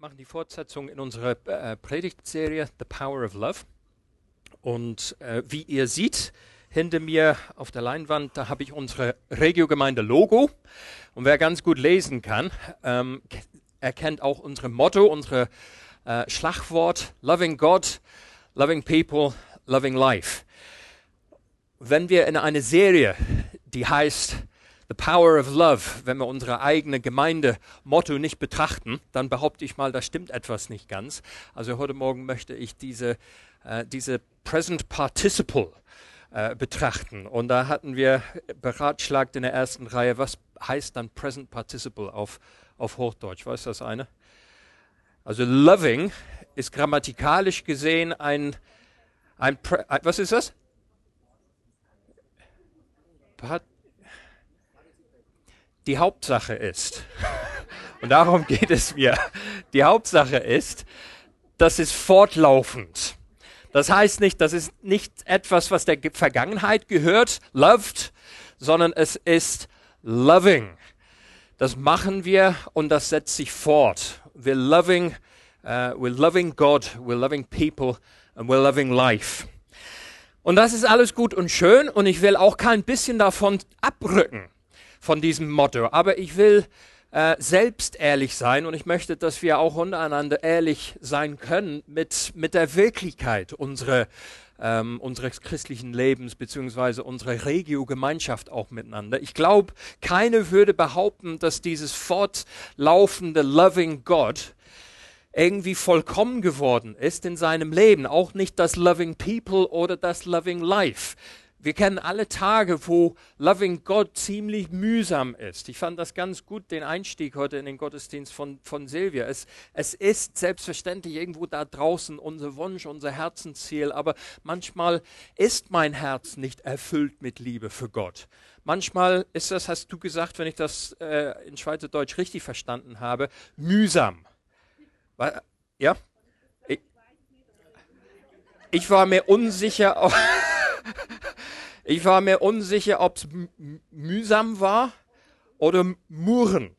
machen die Fortsetzung in unserer äh, Predigtserie The Power of Love. Und äh, wie ihr seht, hinter mir auf der Leinwand, da habe ich unsere Regiogemeinde Logo. Und wer ganz gut lesen kann, ähm, erkennt auch unser Motto, unser äh, Schlagwort Loving God, Loving People, Loving Life. Wenn wir in eine Serie, die heißt The Power of Love, wenn wir unsere eigene Gemeinde-Motto nicht betrachten, dann behaupte ich mal, da stimmt etwas nicht ganz. Also heute Morgen möchte ich diese, äh, diese Present Participle äh, betrachten. Und da hatten wir beratschlagt in der ersten Reihe, was heißt dann Present Participle auf, auf Hochdeutsch? Weiß das eine? Also loving ist grammatikalisch gesehen ein, ein, was ist das? Part die Hauptsache ist, und darum geht es mir, die Hauptsache ist, das ist fortlaufend. Das heißt nicht, das ist nicht etwas, was der Vergangenheit gehört, loved, sondern es ist loving. Das machen wir und das setzt sich fort. We're loving, uh, we're loving God, we're loving people and we're loving life. Und das ist alles gut und schön und ich will auch kein bisschen davon abrücken von diesem Motto. Aber ich will äh, selbst ehrlich sein und ich möchte, dass wir auch untereinander ehrlich sein können mit, mit der Wirklichkeit unserer, ähm, unseres christlichen Lebens beziehungsweise unserer Regio-Gemeinschaft auch miteinander. Ich glaube, keine würde behaupten, dass dieses fortlaufende Loving God irgendwie vollkommen geworden ist in seinem Leben. Auch nicht das Loving People oder das Loving Life. Wir kennen alle Tage, wo Loving God ziemlich mühsam ist. Ich fand das ganz gut, den Einstieg heute in den Gottesdienst von, von Silvia. Es, es ist selbstverständlich irgendwo da draußen unser Wunsch, unser Herzensziel, aber manchmal ist mein Herz nicht erfüllt mit Liebe für Gott. Manchmal ist das, hast du gesagt, wenn ich das äh, in Schweizerdeutsch richtig verstanden habe, mühsam. Ja? Ich, war mir unsicher. Ich war mir unsicher, ob es mühsam war oder Muren.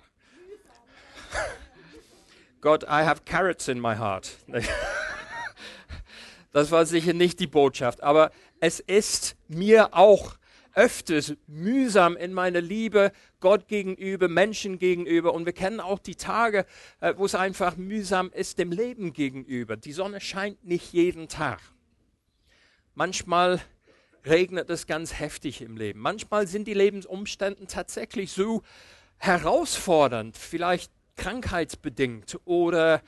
God, I have carrots in my heart. Das war sicher nicht die Botschaft, aber es ist mir auch öfters mühsam in meiner Liebe Gott gegenüber, Menschen gegenüber. Und wir kennen auch die Tage, äh, wo es einfach mühsam ist dem Leben gegenüber. Die Sonne scheint nicht jeden Tag. Manchmal regnet es ganz heftig im Leben. Manchmal sind die Lebensumstände tatsächlich so herausfordernd, vielleicht krankheitsbedingt oder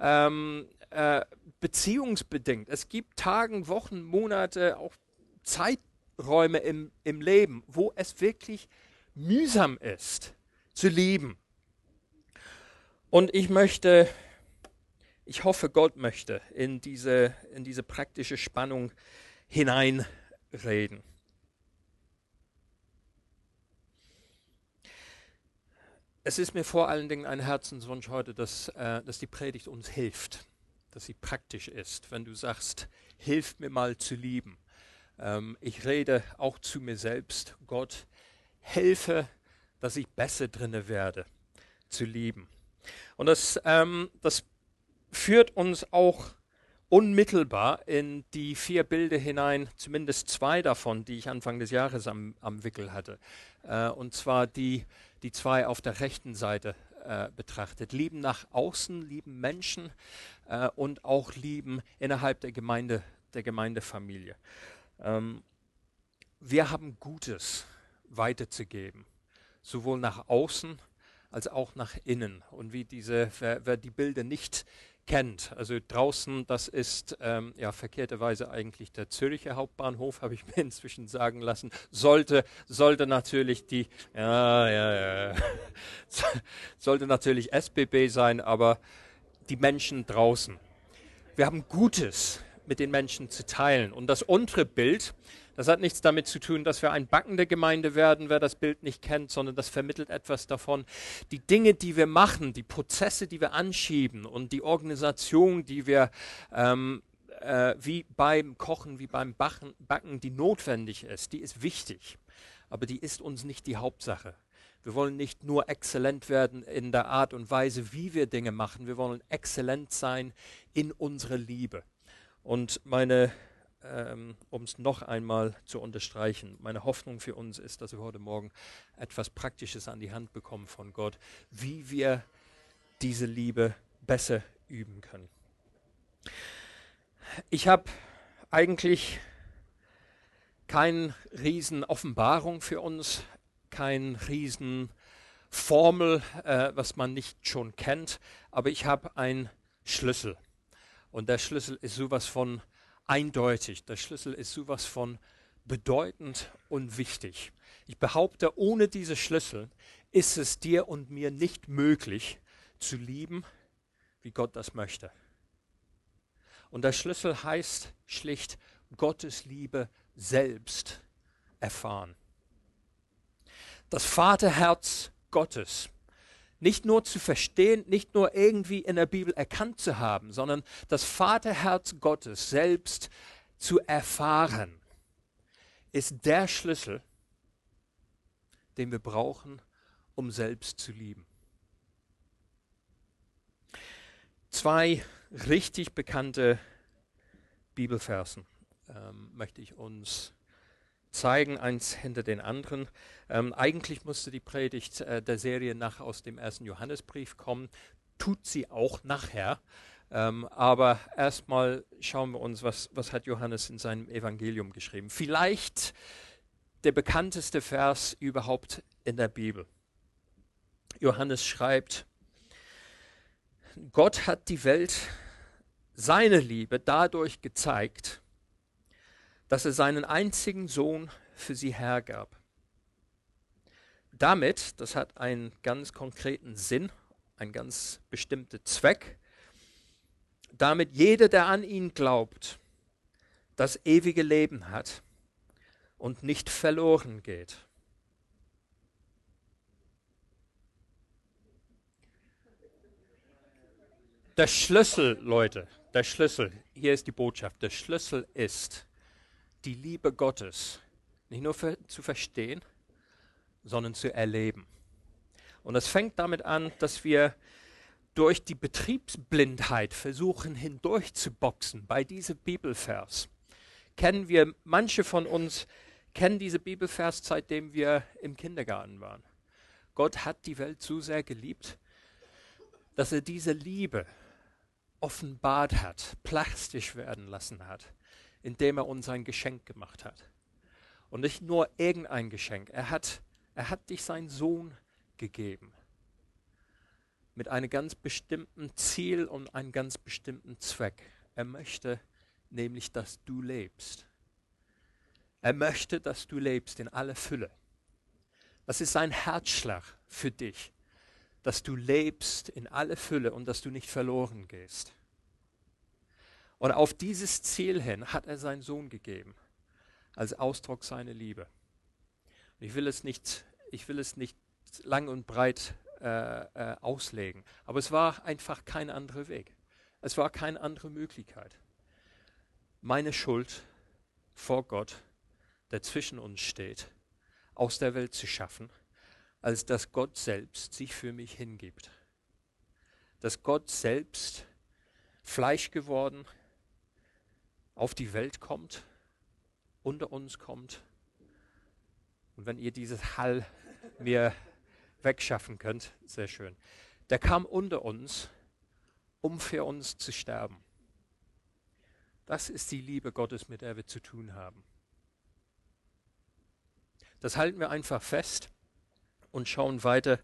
ähm, äh, beziehungsbedingt. Es gibt Tage, Wochen, Monate, auch Zeiträume im, im Leben, wo es wirklich mühsam ist zu lieben. Und ich möchte, ich hoffe, Gott möchte in diese, in diese praktische Spannung hinein reden. Es ist mir vor allen Dingen ein Herzenswunsch heute, dass, äh, dass die Predigt uns hilft, dass sie praktisch ist. Wenn du sagst, hilf mir mal zu lieben. Ähm, ich rede auch zu mir selbst. Gott, helfe, dass ich besser drinne werde, zu lieben. Und das, ähm, das führt uns auch unmittelbar in die vier Bilder hinein, zumindest zwei davon, die ich Anfang des Jahres am, am Wickel hatte. Äh, und zwar die, die zwei auf der rechten Seite äh, betrachtet. Lieben nach außen, lieben Menschen äh, und auch lieben innerhalb der Gemeinde, der Gemeindefamilie. Ähm, wir haben Gutes weiterzugeben, sowohl nach außen als auch nach innen. Und wie diese, wer, wer die Bilder nicht kennt. Also draußen, das ist ähm, ja verkehrterweise eigentlich der Zürcher Hauptbahnhof, habe ich mir inzwischen sagen lassen. Sollte, sollte natürlich die, ja, ja, ja, sollte natürlich SBB sein, aber die Menschen draußen. Wir haben Gutes mit den Menschen zu teilen. Und das untere Bild, das hat nichts damit zu tun, dass wir ein backende Gemeinde werden, wer das Bild nicht kennt, sondern das vermittelt etwas davon. Die Dinge, die wir machen, die Prozesse, die wir anschieben und die Organisation, die wir ähm, äh, wie beim Kochen, wie beim Backen, Backen, die notwendig ist, die ist wichtig. Aber die ist uns nicht die Hauptsache. Wir wollen nicht nur exzellent werden in der Art und Weise, wie wir Dinge machen. Wir wollen exzellent sein in unserer Liebe. Und meine, ähm, um es noch einmal zu unterstreichen, meine Hoffnung für uns ist, dass wir heute Morgen etwas Praktisches an die Hand bekommen von Gott, wie wir diese Liebe besser üben können. Ich habe eigentlich keine riesen Offenbarung für uns, keine riesen Formel, äh, was man nicht schon kennt, aber ich habe einen Schlüssel. Und der Schlüssel ist sowas von eindeutig. Der Schlüssel ist sowas von bedeutend und wichtig. Ich behaupte, ohne diese Schlüssel ist es dir und mir nicht möglich zu lieben, wie Gott das möchte. Und der Schlüssel heißt schlicht Gottes Liebe selbst erfahren. Das Vaterherz Gottes nicht nur zu verstehen, nicht nur irgendwie in der Bibel erkannt zu haben, sondern das Vaterherz Gottes selbst zu erfahren, ist der Schlüssel, den wir brauchen, um selbst zu lieben. Zwei richtig bekannte Bibelversen ähm, möchte ich uns zeigen, eins hinter den anderen. Ähm, eigentlich musste die Predigt äh, der Serie nach aus dem ersten Johannesbrief kommen, tut sie auch nachher. Ähm, aber erstmal schauen wir uns, was, was hat Johannes in seinem Evangelium geschrieben. Vielleicht der bekannteste Vers überhaupt in der Bibel. Johannes schreibt, Gott hat die Welt seine Liebe dadurch gezeigt, dass er seinen einzigen Sohn für sie hergab. Damit, das hat einen ganz konkreten Sinn, einen ganz bestimmten Zweck, damit jeder, der an ihn glaubt, das ewige Leben hat und nicht verloren geht. Der Schlüssel, Leute, der Schlüssel, hier ist die Botschaft, der Schlüssel ist, die Liebe Gottes nicht nur für, zu verstehen, sondern zu erleben. Und das fängt damit an, dass wir durch die Betriebsblindheit versuchen hindurchzuboxen bei diesem Bibelvers. Kennen wir, manche von uns kennen diese Bibelvers, seitdem wir im Kindergarten waren. Gott hat die Welt so sehr geliebt, dass er diese Liebe offenbart hat, plastisch werden lassen hat indem er uns ein Geschenk gemacht hat. Und nicht nur irgendein Geschenk. Er hat, er hat dich seinen Sohn gegeben. Mit einem ganz bestimmten Ziel und einem ganz bestimmten Zweck. Er möchte nämlich, dass du lebst. Er möchte, dass du lebst in aller Fülle. Das ist sein Herzschlag für dich, dass du lebst in aller Fülle und dass du nicht verloren gehst. Und auf dieses Ziel hin hat er seinen Sohn gegeben, als Ausdruck seiner Liebe. ich will es nicht, ich will es nicht lang und breit äh, äh, auslegen, aber es war einfach kein anderer Weg. Es war keine andere Möglichkeit. Meine Schuld vor Gott, der zwischen uns steht, aus der Welt zu schaffen, als dass Gott selbst sich für mich hingibt. Dass Gott selbst Fleisch geworden ist auf die Welt kommt, unter uns kommt. Und wenn ihr dieses Hall mir wegschaffen könnt, sehr schön. Der kam unter uns, um für uns zu sterben. Das ist die Liebe Gottes, mit der wir zu tun haben. Das halten wir einfach fest und schauen weiter,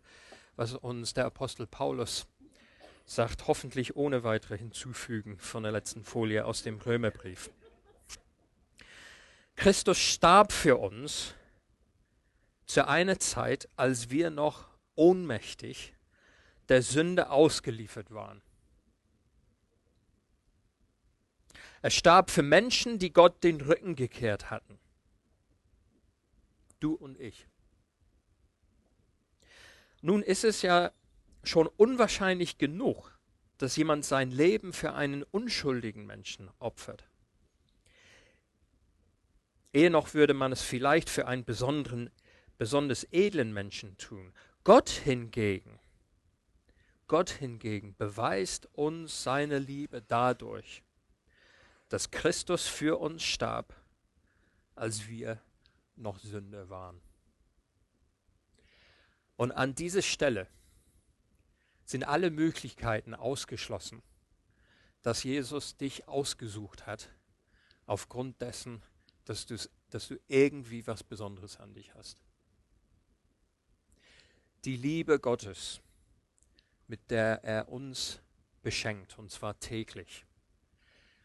was uns der Apostel Paulus sagt, hoffentlich ohne weitere Hinzufügen von der letzten Folie aus dem Römerbrief. Christus starb für uns zu einer Zeit, als wir noch ohnmächtig der Sünde ausgeliefert waren. Er starb für Menschen, die Gott den Rücken gekehrt hatten. Du und ich. Nun ist es ja schon unwahrscheinlich genug, dass jemand sein Leben für einen unschuldigen Menschen opfert. Ehe noch würde man es vielleicht für einen besonderen besonders edlen Menschen tun. Gott hingegen, Gott hingegen beweist uns seine Liebe dadurch, dass Christus für uns starb, als wir noch Sünder waren. Und an dieser Stelle sind alle Möglichkeiten ausgeschlossen, dass Jesus dich ausgesucht hat, aufgrund dessen, dass, dass du irgendwie was Besonderes an dich hast. Die Liebe Gottes, mit der er uns beschenkt, und zwar täglich,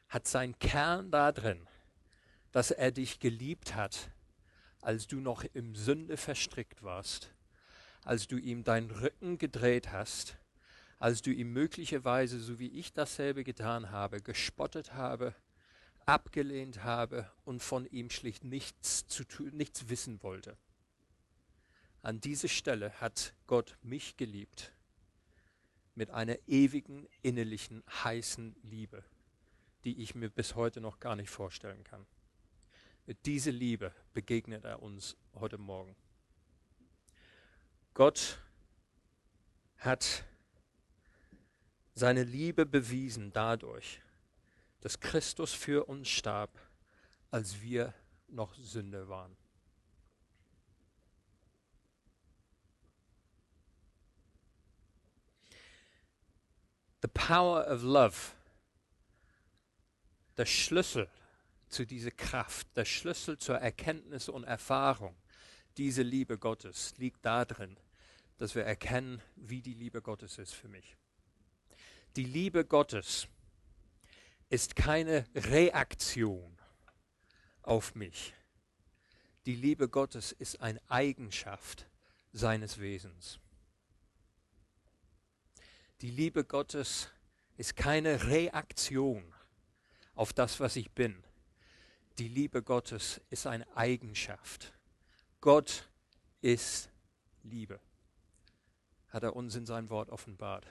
hat seinen Kern darin, dass er dich geliebt hat, als du noch im Sünde verstrickt warst, als du ihm deinen Rücken gedreht hast, als du ihm möglicherweise, so wie ich dasselbe getan habe, gespottet habe, abgelehnt habe und von ihm schlicht nichts zu tun, nichts wissen wollte. An dieser Stelle hat Gott mich geliebt mit einer ewigen, innerlichen, heißen Liebe, die ich mir bis heute noch gar nicht vorstellen kann. Mit dieser Liebe begegnet er uns heute Morgen. Gott hat seine Liebe bewiesen dadurch, dass Christus für uns starb, als wir noch Sünde waren. The power of love, der Schlüssel zu dieser Kraft, der Schlüssel zur Erkenntnis und Erfahrung dieser Liebe Gottes liegt darin, dass wir erkennen, wie die Liebe Gottes ist für mich. Die Liebe Gottes ist keine Reaktion auf mich. Die Liebe Gottes ist eine Eigenschaft seines Wesens. Die Liebe Gottes ist keine Reaktion auf das, was ich bin. Die Liebe Gottes ist eine Eigenschaft. Gott ist Liebe, hat er uns in sein Wort offenbart.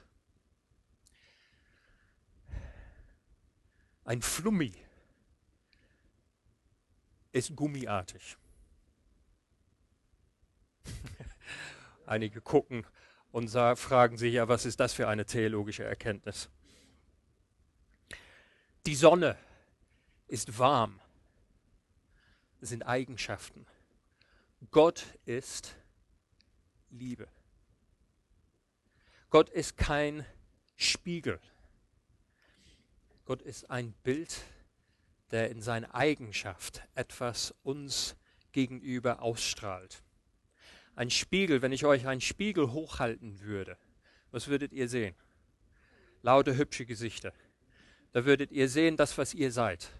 Ein Flummi ist gummiartig. Einige gucken und fragen sich ja, was ist das für eine theologische Erkenntnis? Die Sonne ist warm. Das sind Eigenschaften. Gott ist Liebe. Gott ist kein Spiegel. Gott ist ein Bild, der in seiner Eigenschaft etwas uns gegenüber ausstrahlt. Ein Spiegel, wenn ich euch einen Spiegel hochhalten würde, was würdet ihr sehen? Laute, hübsche Gesichter. Da würdet ihr sehen, das, was ihr seid.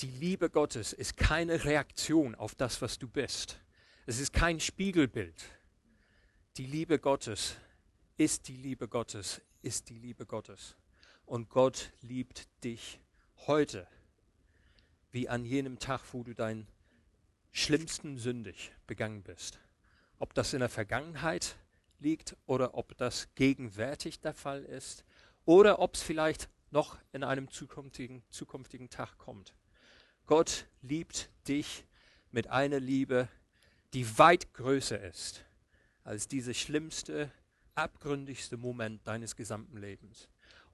Die Liebe Gottes ist keine Reaktion auf das, was du bist. Es ist kein Spiegelbild. Die Liebe Gottes ist die Liebe Gottes, ist die Liebe Gottes und Gott liebt dich heute, wie an jenem Tag, wo du deinen schlimmsten sündig begangen bist. Ob das in der Vergangenheit liegt oder ob das gegenwärtig der Fall ist oder ob es vielleicht noch in einem zukünftigen, zukünftigen Tag kommt. Gott liebt dich mit einer Liebe, die weit größer ist als dieser schlimmste, abgründigste Moment deines gesamten Lebens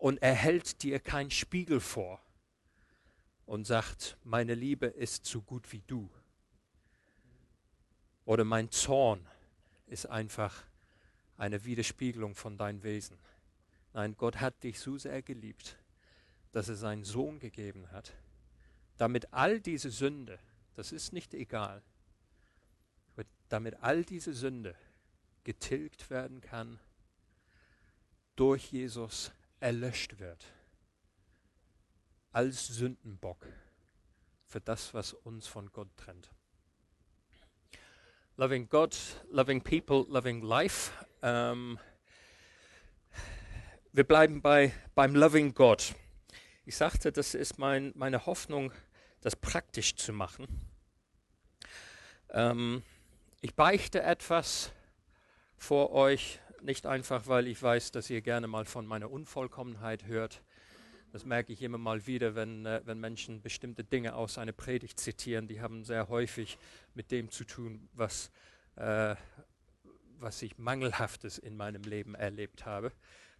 und er hält dir kein Spiegel vor und sagt, meine Liebe ist so gut wie du. Oder mein Zorn ist einfach eine Widerspiegelung von deinem Wesen. Nein, Gott hat dich so sehr geliebt, dass er seinen Sohn gegeben hat, damit all diese Sünde, das ist nicht egal, damit all diese Sünde getilgt werden kann durch Jesus erlöscht wird als Sündenbock für das, was uns von Gott trennt. Loving God, loving people, loving life. Ähm, wir bleiben bei, beim Loving God. Ich sagte, das ist mein, meine Hoffnung, das praktisch zu machen. Ähm, ich beichte etwas vor euch, nicht einfach, weil ich weiß, dass ihr gerne mal von meiner Unvollkommenheit hört, Das merke ich immer mal wieder, wenn, äh, wenn Menschen bestimmte Dinge aus einer Predigt zitieren. Die haben sehr häufig mit dem zu tun, was, äh, was ich Mangelhaftes in meinem Leben erlebt habe,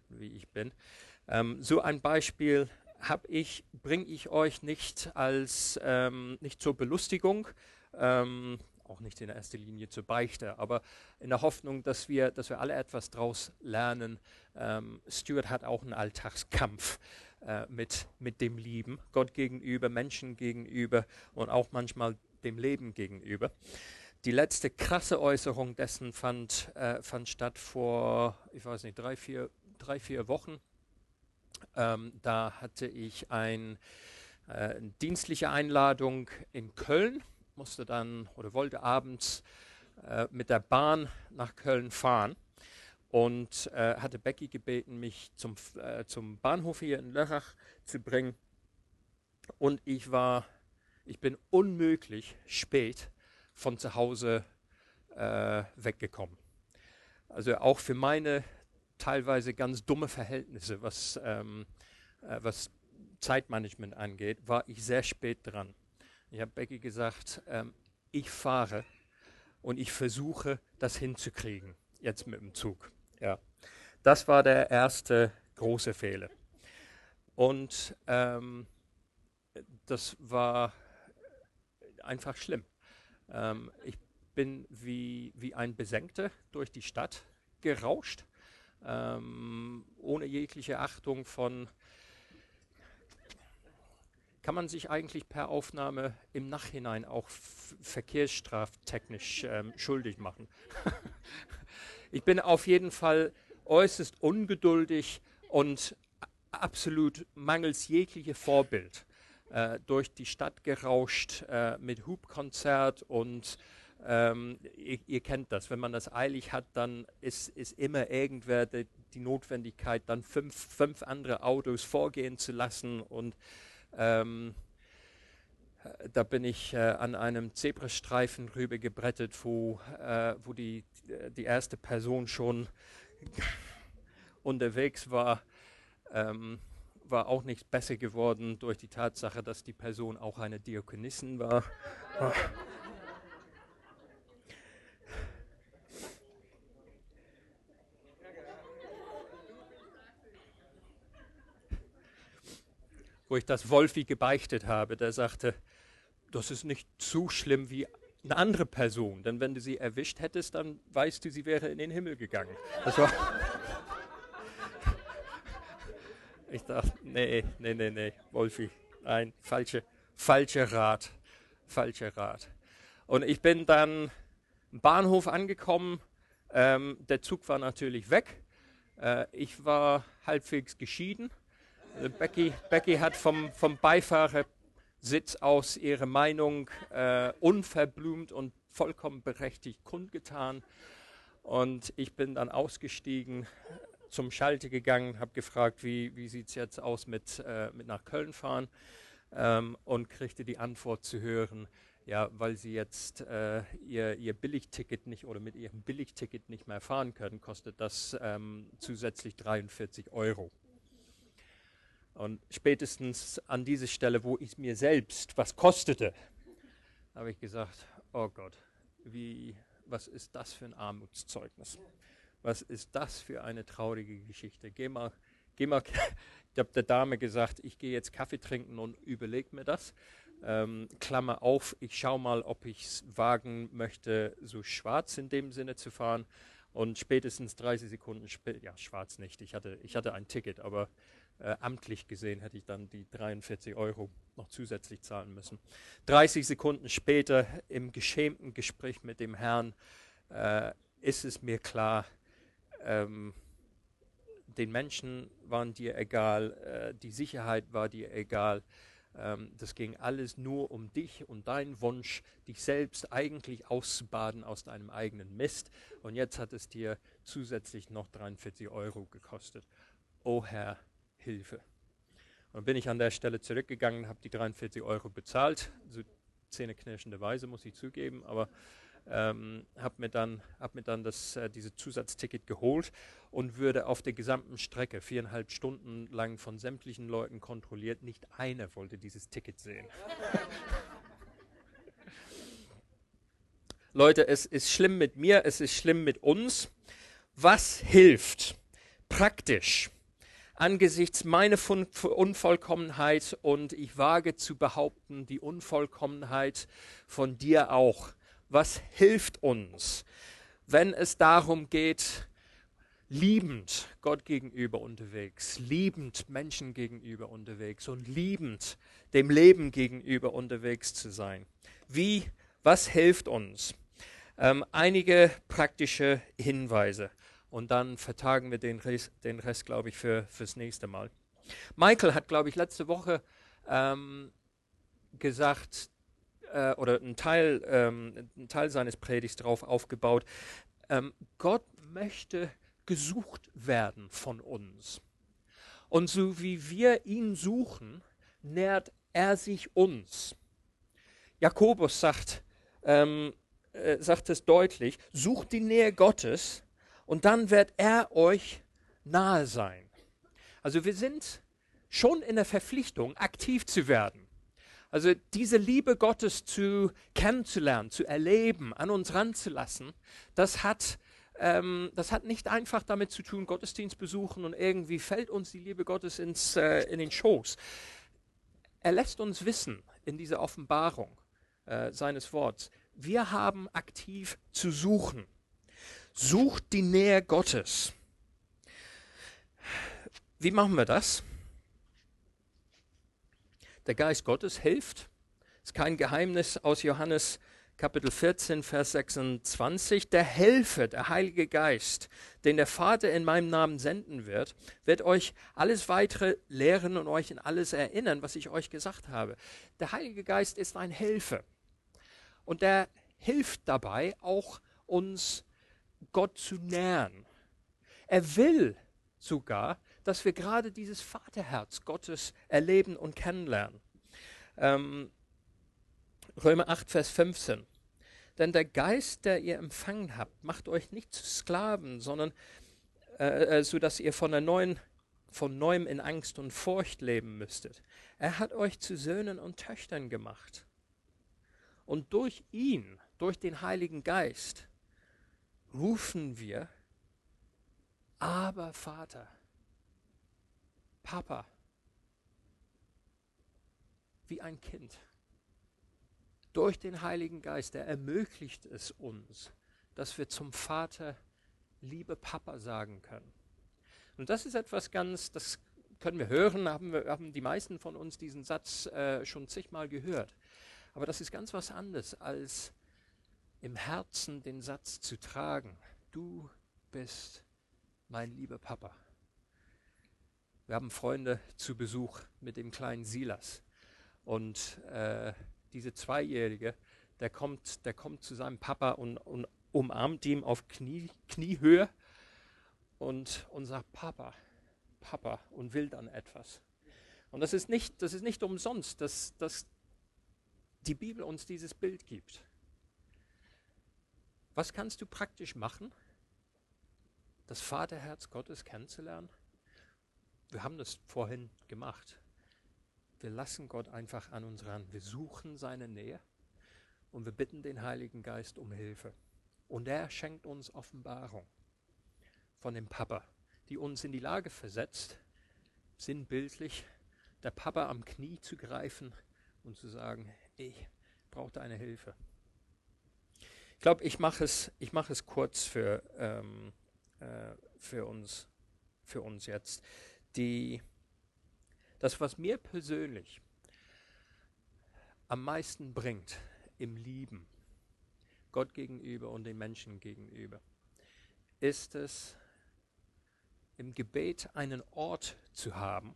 wie ich bin. Ähm, so ein Beispiel ich, bringe ich euch nicht als ähm, nicht zur Belustigung, ähm, auch nicht in erster Linie zur Beichte, aber in der Hoffnung, dass wir, dass wir alle etwas daraus lernen. Ähm, Stuart hat auch einen Alltagskampf äh, mit, mit dem Lieben, Gott gegenüber, Menschen gegenüber und auch manchmal dem Leben gegenüber. Die letzte krasse Äußerung dessen fand, äh, fand statt vor, ich weiß nicht, drei, vier, drei, vier Wochen. Ähm, da hatte ich ein, äh, eine dienstliche Einladung in Köln musste dann oder wollte abends äh, mit der Bahn nach Köln fahren und äh, hatte Becky gebeten, mich zum, äh, zum Bahnhof hier in Lörrach zu bringen. Und ich war, ich bin unmöglich spät von zu Hause äh, weggekommen. Also auch für meine teilweise ganz dumme Verhältnisse, was, ähm, äh, was Zeitmanagement angeht, war ich sehr spät dran. Ich habe Becky gesagt, ähm, ich fahre und ich versuche, das hinzukriegen, jetzt mit dem Zug. Ja. Das war der erste große Fehler. Und ähm, das war einfach schlimm. Ähm, ich bin wie, wie ein Besenkter durch die Stadt gerauscht, ähm, ohne jegliche Achtung von kann man sich eigentlich per Aufnahme im Nachhinein auch verkehrsstraftechnisch ähm, schuldig machen. ich bin auf jeden Fall äußerst ungeduldig und absolut mangels jeglicher Vorbild äh, durch die Stadt gerauscht äh, mit Hubkonzert und ähm, ihr, ihr, kennt das, wenn man das eilig hat, dann ist, ist immer irgendwer die, die Notwendigkeit, dann fünf, fünf andere Autos vorgehen zu lassen und ähm, da bin ich äh, an einem Zebrastreifen rübergebrettet, wo, äh, wo die, die erste Person schon unterwegs war. Ähm, war auch nichts besser geworden durch die Tatsache, dass die Person auch eine Diakonissin war. Wo ich das Wolfi gebeichtet habe, der sagte, das ist nicht so schlimm wie eine andere Person, denn wenn du sie erwischt hättest, dann weißt du, sie wäre in den Himmel gegangen. Ich dachte, nee, nee, nee, nee, Wolfi, nein, falsche, falscher Rat, falscher Rat. Und ich bin dann am Bahnhof angekommen, ähm, der Zug war natürlich weg, äh, ich war halbwegs geschieden Becky, Becky hat vom, vom Beifahrersitz aus ihre Meinung äh, unverblümt und vollkommen berechtigt kundgetan. Und ich bin dann ausgestiegen, zum Schalter gegangen, habe gefragt, wie, wie sieht es jetzt aus mit, äh, mit nach Köln fahren ähm, und kriegte die Antwort zu hören, ja, weil sie jetzt äh, ihr, ihr Billigticket nicht oder mit ihrem Billigticket nicht mehr fahren können, kostet das ähm, zusätzlich 43 Euro. Und spätestens an diese Stelle, wo ich mir selbst was kostete, habe ich gesagt, oh Gott, wie, was ist das für ein Armutszeugnis? Was ist das für eine traurige Geschichte? Geh mal, geh mal, ich habe der Dame gesagt, ich gehe jetzt Kaffee trinken und überlege mir das. Ähm, Klammer auf, ich schaue mal, ob ich es wagen möchte, so schwarz in dem Sinne zu fahren. Und spätestens 30 Sekunden später, ja, schwarz nicht, ich hatte, ich hatte ein Ticket, aber äh, amtlich gesehen hätte ich dann die 43 Euro noch zusätzlich zahlen müssen. 30 Sekunden später im geschämten Gespräch mit dem Herrn äh, ist es mir klar, ähm, den Menschen waren dir egal, äh, die Sicherheit war dir egal. Ähm, das ging alles nur um dich und deinen Wunsch, dich selbst eigentlich auszubaden aus deinem eigenen Mist. Und jetzt hat es dir zusätzlich noch 43 Euro gekostet. Oh Herr, Hilfe. Und bin ich an der Stelle zurückgegangen, habe die 43 Euro bezahlt, so zähneknirschende Weise muss ich zugeben, aber ähm, habe mir dann, hab mir dann das, äh, diese Zusatzticket geholt und würde auf der gesamten Strecke viereinhalb Stunden lang von sämtlichen Leuten kontrolliert. Nicht einer wollte dieses Ticket sehen. Leute, es ist schlimm mit mir, es ist schlimm mit uns. Was hilft praktisch angesichts meiner Unvollkommenheit und ich wage zu behaupten, die Unvollkommenheit von dir auch? Was hilft uns, wenn es darum geht, liebend Gott gegenüber unterwegs, liebend Menschen gegenüber unterwegs und liebend dem Leben gegenüber unterwegs zu sein? Wie, was hilft uns? Ähm, einige praktische Hinweise und dann vertagen wir den Rest, den Rest glaube ich, für, fürs nächste Mal. Michael hat, glaube ich, letzte Woche ähm, gesagt, äh, oder ein Teil, ähm, ein Teil seines Predigts darauf aufgebaut, ähm, Gott möchte gesucht werden von uns. Und so wie wir ihn suchen, nährt er sich uns. Jakobus sagt, ähm, äh, sagt es deutlich, sucht die Nähe Gottes und dann wird er euch nahe sein. Also wir sind schon in der Verpflichtung, aktiv zu werden. Also diese Liebe Gottes zu kennenzulernen, zu erleben, an uns ranzulassen, das hat, ähm, das hat nicht einfach damit zu tun, Gottesdienst besuchen und irgendwie fällt uns die Liebe Gottes ins, äh, in den Schoß. Er lässt uns wissen in dieser Offenbarung äh, seines Wortes, wir haben aktiv zu suchen. Sucht die Nähe Gottes. Wie machen wir das? Der Geist Gottes hilft. Ist kein Geheimnis aus Johannes Kapitel 14, Vers 26. Der Helfer, der Heilige Geist, den der Vater in meinem Namen senden wird, wird euch alles weitere lehren und euch in alles erinnern, was ich euch gesagt habe. Der Heilige Geist ist ein Helfer. Und der hilft dabei, auch uns Gott zu nähern. Er will sogar, dass wir gerade dieses Vaterherz Gottes erleben und kennenlernen. Ähm, Römer 8, Vers 15. Denn der Geist, der ihr empfangen habt, macht euch nicht zu Sklaven, sondern äh, äh, so dass ihr von, der neuen, von neuem in Angst und Furcht leben müsstet. Er hat euch zu Söhnen und Töchtern gemacht. Und durch ihn, durch den Heiligen Geist, rufen wir, aber Vater, Papa, wie ein Kind. Durch den Heiligen Geist, der ermöglicht es uns, dass wir zum Vater liebe Papa sagen können. Und das ist etwas ganz, das können wir hören, haben, wir, haben die meisten von uns diesen Satz äh, schon zigmal gehört. Aber das ist ganz was anderes, als im Herzen den Satz zu tragen. Du bist mein lieber Papa. Wir haben Freunde zu Besuch mit dem kleinen Silas. Und äh, diese Zweijährige, der kommt, der kommt zu seinem Papa und, und umarmt ihn auf Knie, Kniehöhe und, und sagt, Papa, Papa, und will dann etwas. Und das ist nicht, das ist nicht umsonst, dass, dass die Bibel uns dieses Bild gibt. Was kannst du praktisch machen, das Vaterherz Gottes kennenzulernen? Wir haben das vorhin gemacht. Wir lassen Gott einfach an uns ran. Wir suchen seine Nähe und wir bitten den Heiligen Geist um Hilfe. Und er schenkt uns Offenbarung von dem Papa, die uns in die Lage versetzt, sinnbildlich der Papa am Knie zu greifen und zu sagen, ich brauche deine Hilfe. Ich glaube, ich mache es, mach es kurz für, ähm, äh, für, uns, für uns jetzt. Die, das, was mir persönlich am meisten bringt im Lieben, Gott gegenüber und den Menschen gegenüber, ist es, im Gebet einen Ort zu haben,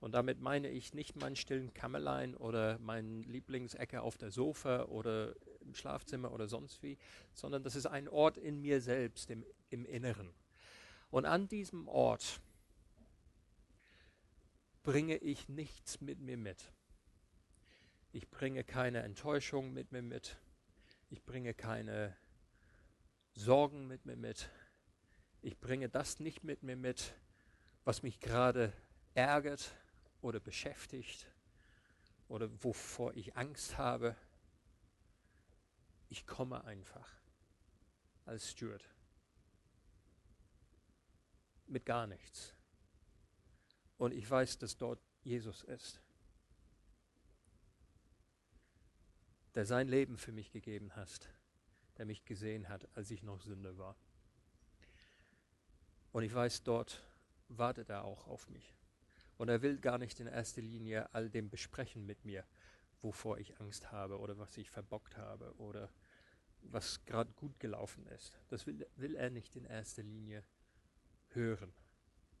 und damit meine ich nicht meinen stillen Kämmerlein oder meinen Lieblingsecke auf der Sofa oder im Schlafzimmer oder sonst wie, sondern das ist ein Ort in mir selbst, im, im Inneren. Und an diesem Ort bringe ich nichts mit mir mit. Ich bringe keine Enttäuschung mit mir mit. Ich bringe keine Sorgen mit mir mit. Ich bringe das nicht mit mir mit, was mich gerade ärgert oder beschäftigt oder wovor ich Angst habe. Ich komme einfach als Steward mit gar nichts. Und ich weiß, dass dort Jesus ist, der sein Leben für mich gegeben hat, der mich gesehen hat, als ich noch Sünder war. Und ich weiß, dort wartet er auch auf mich. Und er will gar nicht in erster Linie all dem besprechen mit mir, wovor ich Angst habe oder was ich verbockt habe oder was gerade gut gelaufen ist. Das will, will er nicht in erster Linie hören.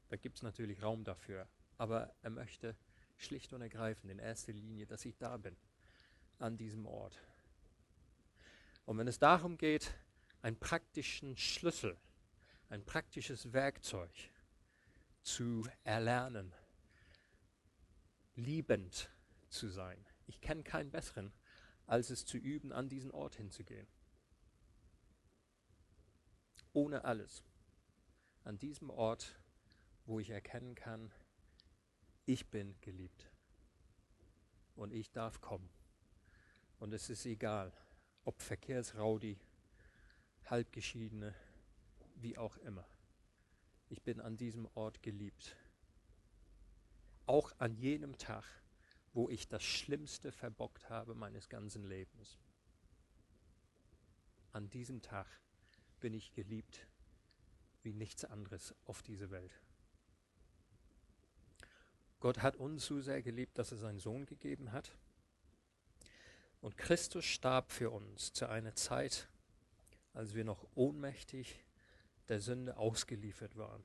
Da gibt es natürlich Raum dafür. Aber er möchte schlicht und ergreifend in erster Linie, dass ich da bin, an diesem Ort. Und wenn es darum geht, einen praktischen Schlüssel, ein praktisches Werkzeug zu erlernen, liebend zu sein. Ich kenne keinen besseren, als es zu üben, an diesen Ort hinzugehen. Ohne alles an diesem Ort, wo ich erkennen kann, ich bin geliebt und ich darf kommen. Und es ist egal, ob Verkehrsraudi, Halbgeschiedene, wie auch immer. Ich bin an diesem Ort geliebt. Auch an jenem Tag, wo ich das Schlimmste verbockt habe meines ganzen Lebens. An diesem Tag bin ich geliebt wie nichts anderes auf dieser Welt. Gott hat uns so sehr geliebt, dass er seinen Sohn gegeben hat. Und Christus starb für uns zu einer Zeit, als wir noch ohnmächtig der Sünde ausgeliefert waren.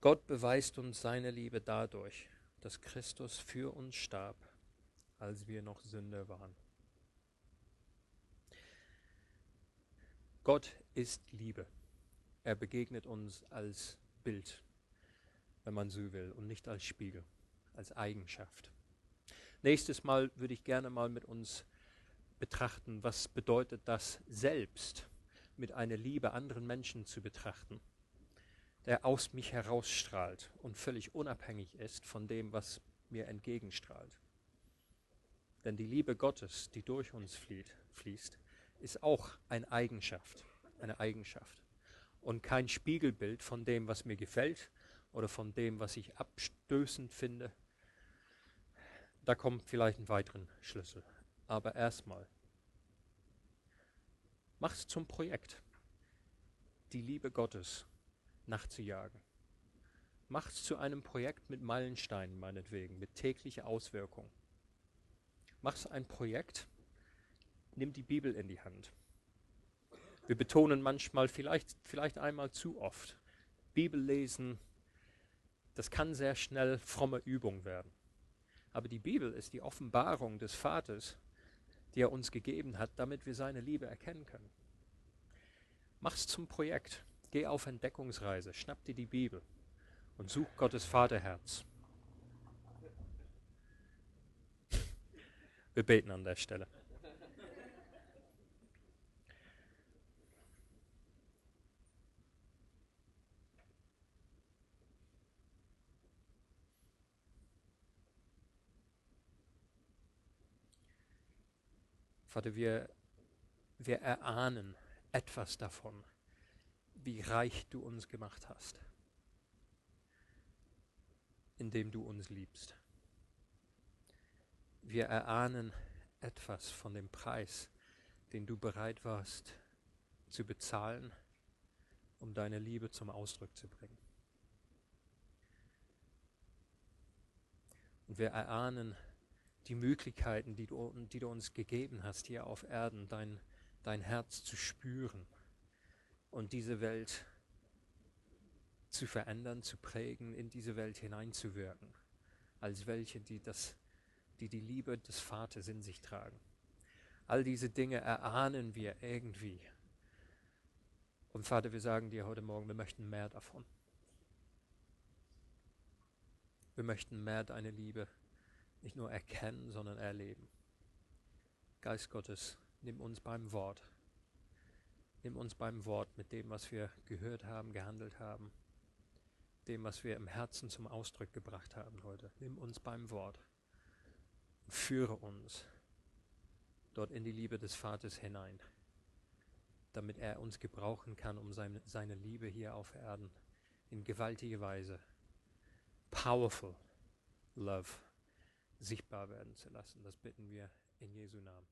Gott beweist uns seine Liebe dadurch, dass Christus für uns starb, als wir noch Sünder waren. Gott ist Liebe. Er begegnet uns als Bild, wenn man so will, und nicht als Spiegel, als Eigenschaft. Nächstes Mal würde ich gerne mal mit uns betrachten, was bedeutet das selbst mit einer Liebe anderen Menschen zu betrachten, der aus mich herausstrahlt und völlig unabhängig ist von dem, was mir entgegenstrahlt. Denn die Liebe Gottes, die durch uns flieht, fließt, ist auch eine Eigenschaft, eine Eigenschaft und kein Spiegelbild von dem, was mir gefällt oder von dem, was ich abstößend finde. Da kommt vielleicht ein weiteren Schlüssel. Aber erstmal, mach's zum Projekt, die Liebe Gottes nachzujagen. Mach's zu einem Projekt mit Meilensteinen meinetwegen, mit täglicher Auswirkung. Mach's ein Projekt, nimm die Bibel in die Hand. Wir betonen manchmal, vielleicht, vielleicht einmal zu oft, Bibel lesen, das kann sehr schnell fromme Übung werden. Aber die Bibel ist die Offenbarung des Vaters, die er uns gegeben hat, damit wir seine Liebe erkennen können. Mach's zum Projekt. Geh auf Entdeckungsreise, schnapp dir die Bibel und such Gottes Vaterherz. Wir beten an der Stelle. Vater, wir, wir erahnen etwas davon, wie reich du uns gemacht hast, indem du uns liebst. Wir erahnen etwas von dem Preis, den du bereit warst zu bezahlen, um deine Liebe zum Ausdruck zu bringen. Und wir erahnen die Möglichkeiten, die du, die du uns gegeben hast hier auf Erden, dein, dein Herz zu spüren und diese Welt zu verändern, zu prägen, in diese Welt hineinzuwirken, als welche, die das, die die Liebe des Vaters in sich tragen. All diese Dinge erahnen wir irgendwie. Und Vater, wir sagen dir heute Morgen, wir möchten mehr davon. Wir möchten mehr deine Liebe nicht nur erkennen, sondern erleben. Geist Gottes, nimm uns beim Wort. Nimm uns beim Wort mit dem, was wir gehört haben, gehandelt haben, dem, was wir im Herzen zum Ausdruck gebracht haben heute. Nimm uns beim Wort. Führe uns dort in die Liebe des Vaters hinein, damit er uns gebrauchen kann, um seine, seine Liebe hier auf Erden in gewaltige Weise, powerful love, sichtbar werden zu lassen. Das bitten wir in Jesu Namen.